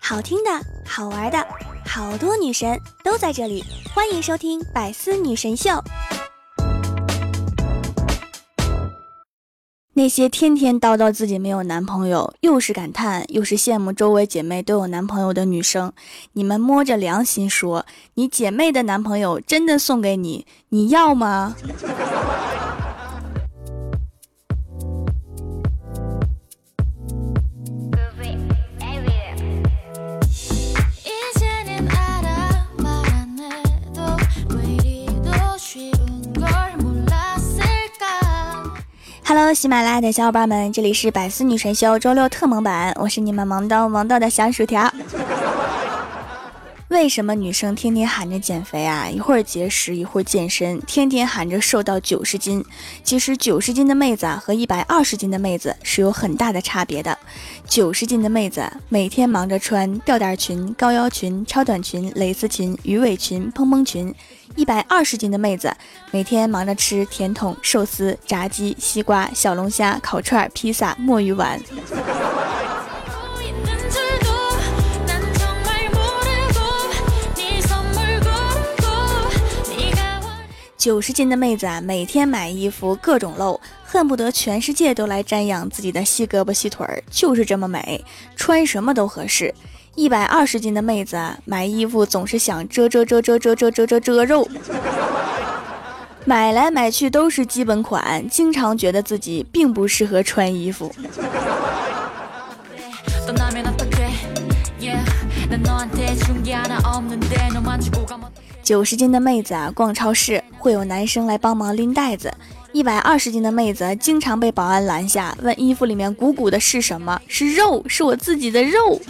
好听的，好玩的，好多女神都在这里，欢迎收听《百思女神秀》。那些天天叨叨自己没有男朋友，又是感叹又是羡慕周围姐妹都有男朋友的女生，你们摸着良心说，你姐妹的男朋友真的送给你，你要吗喜马拉雅的小伙伴们，这里是百思女神秀周六特萌版，我是你们萌到萌到的小薯条。为什么女生天天喊着减肥啊？一会儿节食，一会儿健身，天天喊着瘦到九十斤。其实九十斤的妹子，和一百二十斤的妹子是有很大的差别的。九十斤的妹子每天忙着穿吊带裙、高腰裙、超短裙、蕾丝裙、鱼尾裙、蓬蓬裙；一百二十斤的妹子每天忙着吃甜筒、寿司、炸鸡、西瓜、小龙虾、烤串、披萨、墨鱼丸。九十斤的妹子啊，每天买衣服各种露，恨不得全世界都来瞻仰自己的细胳膊细腿儿，就是这么美，穿什么都合适。一百二十斤的妹子啊买衣服总是想遮遮遮遮遮遮遮遮遮肉，买来买去都是基本款，经常觉得自己并不适合穿衣服。九十斤的妹子啊，逛超市会有男生来帮忙拎袋子。一百二十斤的妹子经常被保安拦下，问衣服里面鼓鼓的是什么？是肉，是我自己的肉。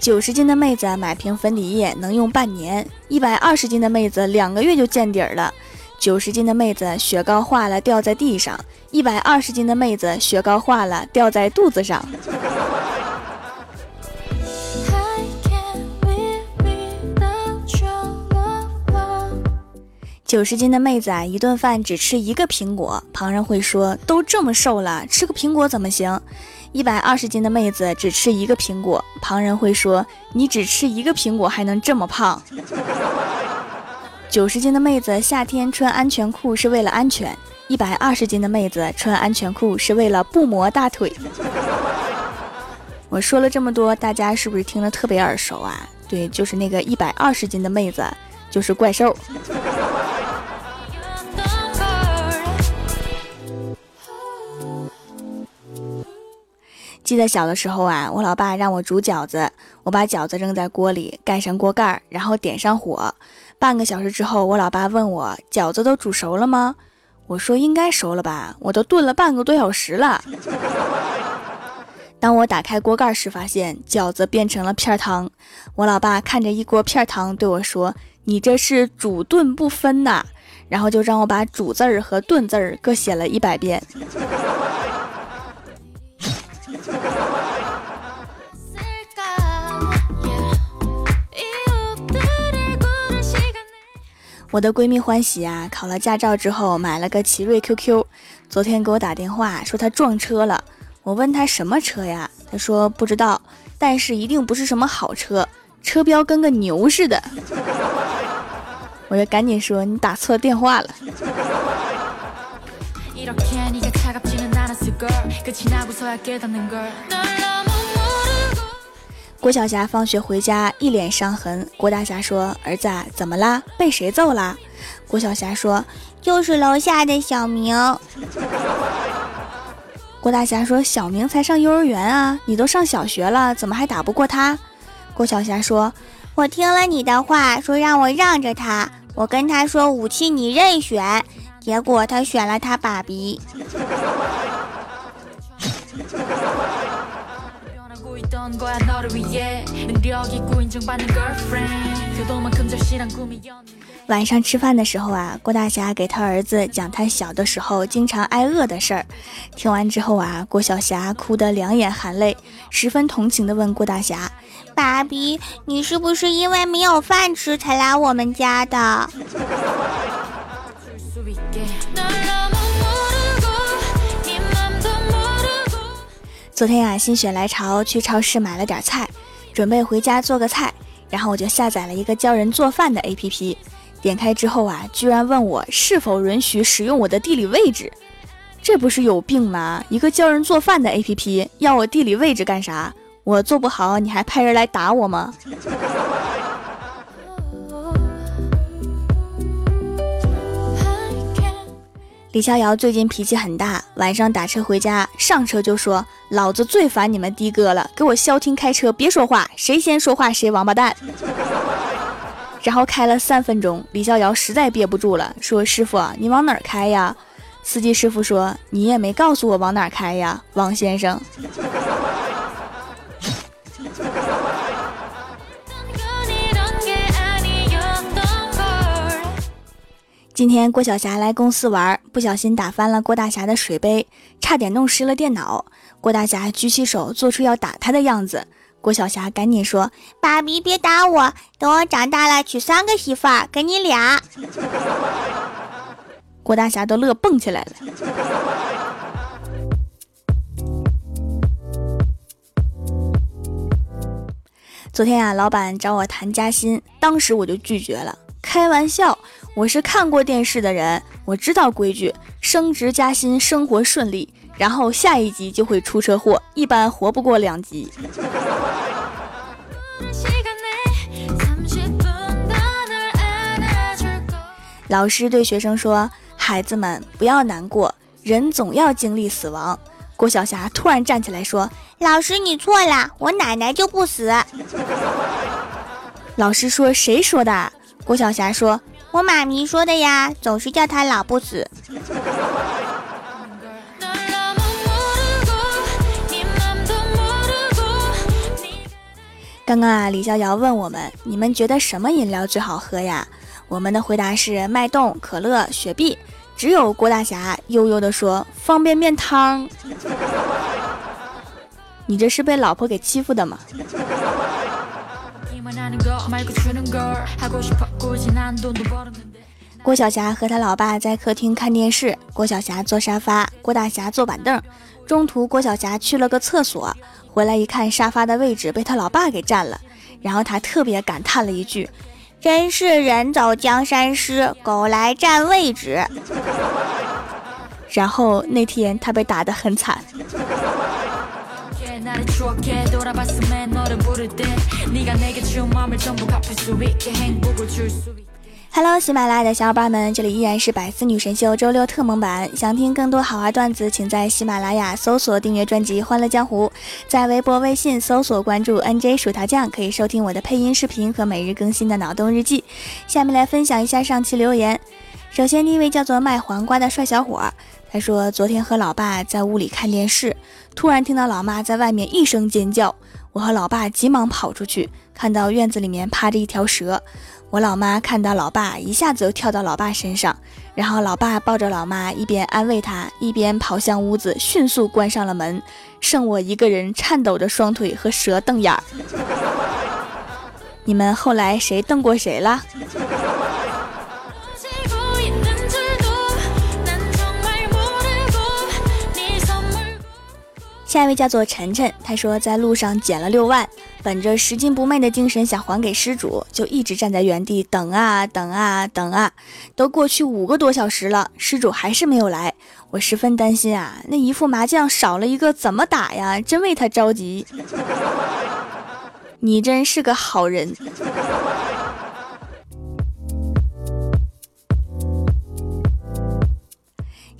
九十斤的妹子买瓶粉底液能用半年，一百二十斤的妹子两个月就见底儿了。九十斤的妹子雪糕化了掉在地上，一百二十斤的妹子雪糕化了掉在肚子上。九十斤的妹子啊，一顿饭只吃一个苹果，旁人会说都这么瘦了，吃个苹果怎么行？一百二十斤的妹子只吃一个苹果，旁人会说你只吃一个苹果还能这么胖？九十斤的妹子夏天穿安全裤是为了安全，一百二十斤的妹子穿安全裤是为了不磨大腿。我说了这么多，大家是不是听了特别耳熟啊？对，就是那个一百二十斤的妹子，就是怪兽。记得小的时候啊，我老爸让我煮饺子，我把饺子扔在锅里，盖上锅盖，然后点上火。半个小时之后，我老爸问我饺子都煮熟了吗？我说应该熟了吧，我都炖了半个多小时了。当我打开锅盖时，发现饺子变成了片汤。我老爸看着一锅片汤对我说：“你这是煮炖不分呐。”然后就让我把煮字儿和炖字儿各写了一百遍。我的闺蜜欢喜啊，考了驾照之后买了个奇瑞 QQ，昨天给我打电话说她撞车了。我问她什么车呀？她说不知道，但是一定不是什么好车，车标跟个牛似的。我就赶紧说你打错电话了。郭晓霞放学回家，一脸伤痕。郭大侠说：“儿子，怎么啦？被谁揍啦？”郭晓霞说：“就是楼下的小明。”郭大侠说：“小明才上幼儿园啊，你都上小学了，怎么还打不过他？”郭晓霞说：“我听了你的话，说让我让着他，我跟他说武器你任选，结果他选了他爸比。”晚上吃饭的时候啊，郭大侠给他儿子讲他小的时候经常挨饿的事儿。听完之后啊，郭小霞哭得两眼含泪，十分同情地问郭大侠：“爸比，你是不是因为没有饭吃才来我们家的？”昨天呀，心血来潮去超市买了点菜，准备回家做个菜，然后我就下载了一个教人做饭的 APP。点开之后啊，居然问我是否允许使用我的地理位置，这不是有病吗？一个教人做饭的 APP 要我地理位置干啥？我做不好，你还派人来打我吗？李逍遥最近脾气很大，晚上打车回家，上车就说：“老子最烦你们的哥了，给我消停开车，别说话，谁先说话谁王八蛋。”然后开了三分钟，李逍遥实在憋不住了，说：“师傅，你往哪儿开呀？”司机师傅说：“你也没告诉我往哪儿开呀，王先生。”今天郭晓霞来公司玩，不小心打翻了郭大侠的水杯，差点弄湿了电脑。郭大侠举起手，做出要打他的样子。郭晓霞赶紧说：“爸比，别打我，等我长大了娶三个媳妇儿，给你俩。”郭大侠都乐蹦起来了。昨天啊，老板找我谈加薪，当时我就拒绝了。开玩笑，我是看过电视的人，我知道规矩，升职加薪，生活顺利，然后下一集就会出车祸，一般活不过两集。老师对学生说：“孩子们不要难过，人总要经历死亡。”郭晓霞突然站起来说：“老师，你错了，我奶奶就不死。”老师说：“谁说的？”郭晓霞说：“我妈咪说的呀，总是叫他老不死。”刚刚啊，李逍遥问我们：“你们觉得什么饮料最好喝呀？”我们的回答是脉动、可乐、雪碧。只有郭大侠悠悠地说：“方便面汤。”你这是被老婆给欺负的吗？郭晓霞和他老爸在客厅看电视，郭晓霞坐沙发，郭大侠坐板凳。中途郭晓霞去了个厕所，回来一看沙发的位置被他老爸给占了，然后他特别感叹了一句：“真是人走江山失，狗来占位置。”然后那天他被打得很惨。Hello，喜马拉雅的小伙伴们，这里依然是百思女神秀周六特蒙版。想听更多好玩段子，请在喜马拉雅搜索订阅专辑《欢乐江湖》，在微博、微信搜索关注 NJ 薯条酱，可以收听我的配音视频和每日更新的脑洞日记。下面来分享一下上期留言。首先，第一位叫做卖黄瓜的帅小伙。他说：“昨天和老爸在屋里看电视，突然听到老妈在外面一声尖叫，我和老爸急忙跑出去，看到院子里面趴着一条蛇。我老妈看到老爸，一下子就跳到老爸身上，然后老爸抱着老妈，一边安慰她，一边跑向屋子，迅速关上了门，剩我一个人颤抖着双腿和蛇瞪眼儿。你们后来谁瞪过谁了？”下一位叫做晨晨，他说在路上捡了六万，本着拾金不昧的精神想还给失主，就一直站在原地等啊等啊等啊，都过去五个多小时了，失主还是没有来，我十分担心啊，那一副麻将少了一个怎么打呀？真为他着急。你真是个好人。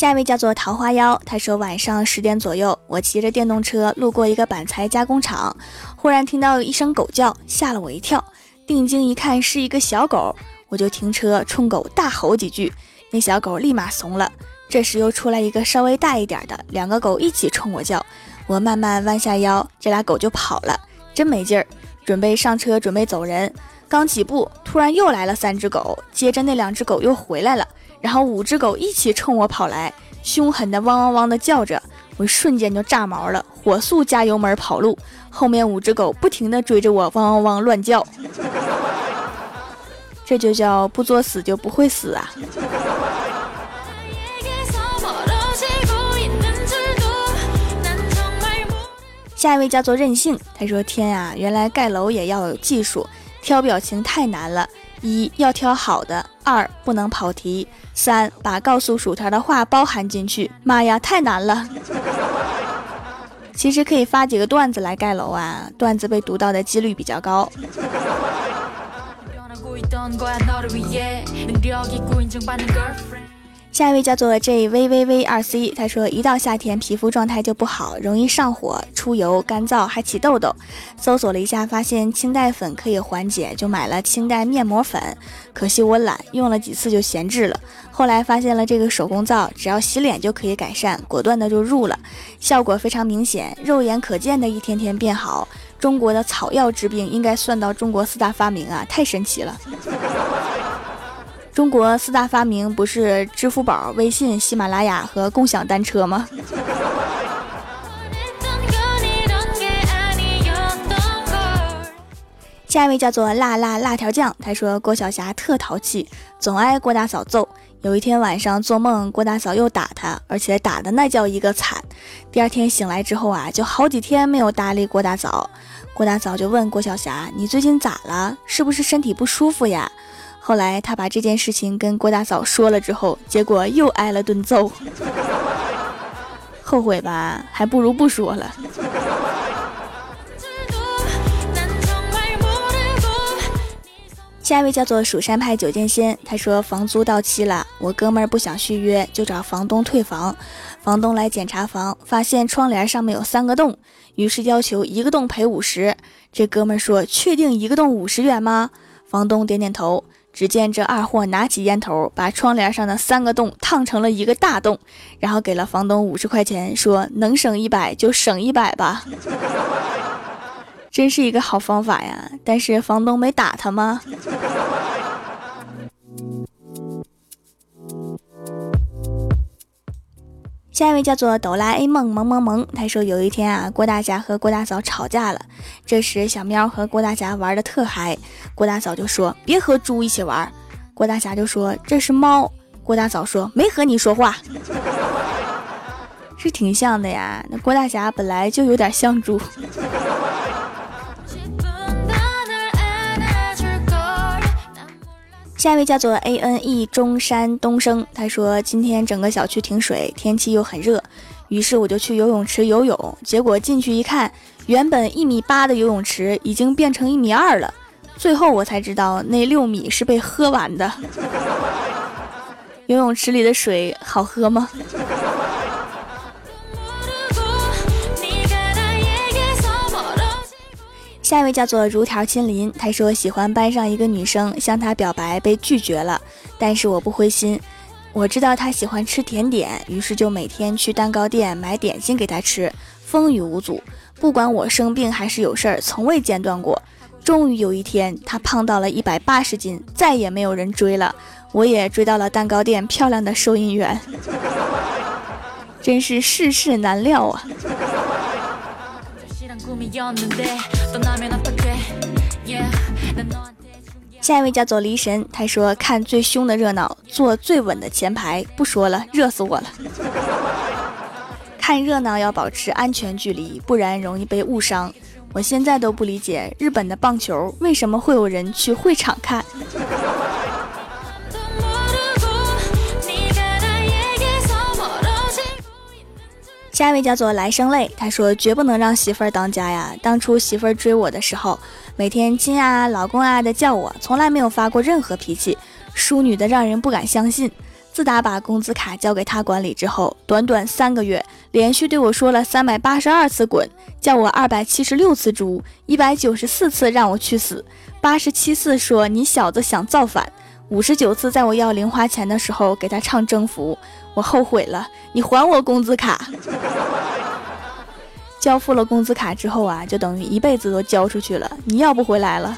下一位叫做桃花妖，他说晚上十点左右，我骑着电动车路过一个板材加工厂，忽然听到一声狗叫，吓了我一跳。定睛一看，是一个小狗，我就停车冲狗大吼几句，那小狗立马怂了。这时又出来一个稍微大一点的，两个狗一起冲我叫，我慢慢弯下腰，这俩狗就跑了，真没劲儿。准备上车，准备走人，刚起步，突然又来了三只狗，接着那两只狗又回来了。然后五只狗一起冲我跑来凶狠的汪汪汪的叫着我瞬间就炸毛了火速加油门跑路后面五只狗不停的追着我汪汪汪乱叫。这就叫不作死就不会死啊。下一位叫做任性他说天啊原来盖楼也要有技术挑表情太难了一要挑好的，二不能跑题，三把告诉薯条的话包含进去。妈呀，太难了！其实可以发几个段子来盖楼啊，段子被读到的几率比较高。”下一位叫做 J V V V 二 C，他说一到夏天皮肤状态就不好，容易上火、出油、干燥，还起痘痘。搜索了一下，发现清代粉可以缓解，就买了清代面膜粉。可惜我懒，用了几次就闲置了。后来发现了这个手工皂，只要洗脸就可以改善，果断的就入了，效果非常明显，肉眼可见的一天天变好。中国的草药治病应该算到中国四大发明啊，太神奇了。中国四大发明不是支付宝、微信、喜马拉雅和共享单车吗？下一位叫做辣辣辣条酱，他说郭晓霞特淘气，总挨郭大嫂揍。有一天晚上做梦，郭大嫂又打他，而且打的那叫一个惨。第二天醒来之后啊，就好几天没有搭理郭大嫂。郭大嫂就问郭晓霞：“你最近咋了？是不是身体不舒服呀？”后来他把这件事情跟郭大嫂说了之后，结果又挨了顿揍。后悔吧，还不如不说了。下一位叫做蜀山派九剑仙，他说房租到期了，我哥们儿不想续约，就找房东退房。房东来检查房，发现窗帘上面有三个洞，于是要求一个洞赔五十。这哥们儿说：“确定一个洞五十元吗？”房东点点头。只见这二货拿起烟头，把窗帘上的三个洞烫成了一个大洞，然后给了房东五十块钱，说：“能省一百就省一百吧。”真是一个好方法呀！但是房东没打他吗？下一位叫做哆啦 A 梦萌萌萌，他说有一天啊，郭大侠和郭大嫂吵架了。这时小喵和郭大侠玩的特嗨，郭大嫂就说：“别和猪一起玩。”郭大侠就说：“这是猫。”郭大嫂说：“没和你说话。”是挺像的呀，那郭大侠本来就有点像猪。下一位叫做 A N E 中山东升，他说今天整个小区停水，天气又很热，于是我就去游泳池游泳，结果进去一看，原本一米八的游泳池已经变成一米二了，最后我才知道那六米是被喝完的。游泳池里的水好喝吗？下一位叫做如条亲临，他说喜欢班上一个女生，向他表白被拒绝了，但是我不灰心，我知道他喜欢吃甜点，于是就每天去蛋糕店买点心给他吃，风雨无阻，不管我生病还是有事儿，从未间断过。终于有一天，他胖到了一百八十斤，再也没有人追了，我也追到了蛋糕店漂亮的收银员，真是世事难料啊。下一位叫做离神，他说看最凶的热闹，坐最稳的前排。不说了，热死我了。看热闹要保持安全距离，不然容易被误伤。我现在都不理解日本的棒球为什么会有人去会场看。下一位叫做来生泪，他说绝不能让媳妇儿当家呀。当初媳妇儿追我的时候，每天亲啊、老公啊的叫我，从来没有发过任何脾气，淑女的让人不敢相信。自打把工资卡交给他管理之后，短短三个月，连续对我说了三百八十二次滚，叫我二百七十六次猪，一百九十四次让我去死，八十七次说你小子想造反。五十九次在我要零花钱的时候给他唱征服，我后悔了。你还我工资卡。交付了工资卡之后啊，就等于一辈子都交出去了，你要不回来了。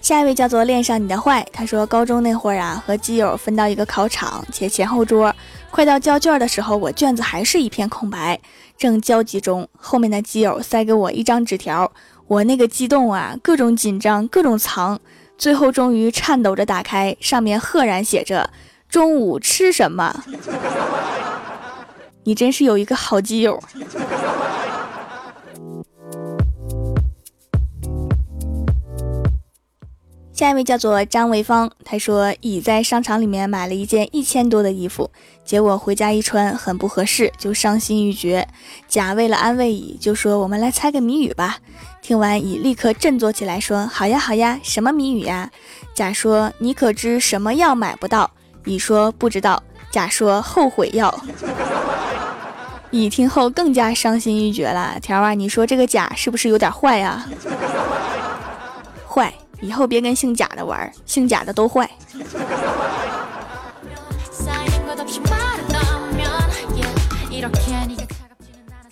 下一位叫做恋上你的坏，他说高中那会儿啊，和基友分到一个考场，且前后桌，快到交卷的时候，我卷子还是一片空白。正焦急中，后面的基友塞给我一张纸条，我那个激动啊，各种紧张，各种藏，最后终于颤抖着打开，上面赫然写着：“中午吃什么？你真是有一个好基友。下一位叫做张维芳，他说乙在商场里面买了一件一千多的衣服，结果回家一穿很不合适，就伤心欲绝。甲为了安慰乙，就说我们来猜个谜语吧。听完乙立刻振作起来，说好呀好呀，什么谜语呀？甲说你可知什么药买不到？乙说不知道。甲说后悔药。乙听后更加伤心欲绝了。条啊，你说这个甲是不是有点坏呀？坏。以后别跟姓贾的玩，姓贾的都坏。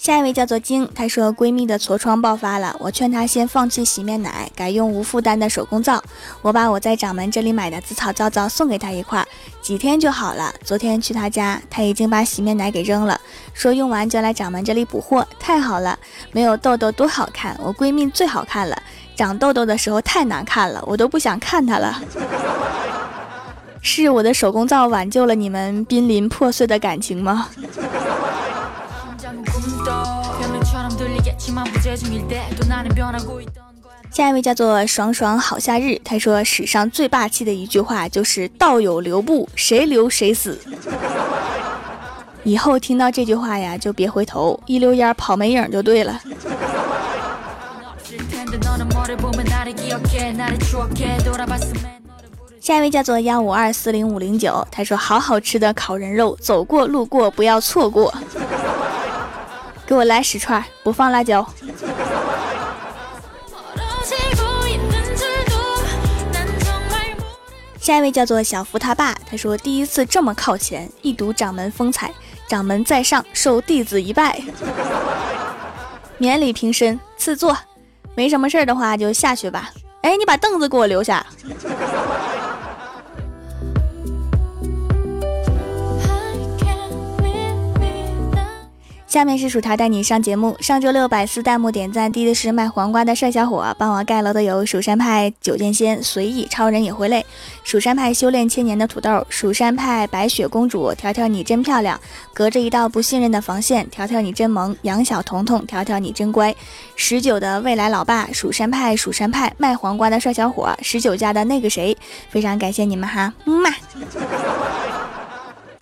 下一位叫做晶，她说闺蜜的痤疮爆发了，我劝她先放弃洗面奶，改用无负担的手工皂。我把我在掌门这里买的紫草皂皂送给她一块，几天就好了。昨天去她家，她已经把洗面奶给扔了，说用完就来掌门这里补货。太好了，没有痘痘多好看，我闺蜜最好看了。长痘痘的时候太难看了，我都不想看她了。是我的手工皂挽救了你们濒临破碎的感情吗？下一位叫做爽爽好夏日，他说史上最霸气的一句话就是“道友留步，谁留谁死”。以后听到这句话呀，就别回头，一溜烟跑没影就对了。下一位叫做幺五二四零五零九，他说：“好好吃的烤人肉，走过路过不要错过。”给我来十串，不放辣椒。下一位叫做小福他爸，他说：“第一次这么靠前，一睹掌门风采，掌门在上，受弟子一拜，免礼平身，赐座。”没什么事儿的话，就下去吧。哎，你把凳子给我留下。下面是薯条带你上节目。上周六百四弹幕点赞低的是卖黄瓜的帅小伙，帮我盖楼的有蜀山派九剑仙、随意超人也会累，蜀山派修炼千年的土豆，蜀山派白雪公主，条条你真漂亮，隔着一道不信任的防线，条条你真萌，杨小彤彤，条条你真乖，十九的未来老爸，蜀山派蜀山派卖黄瓜的帅小伙，十九家的那个谁，非常感谢你们哈，么么。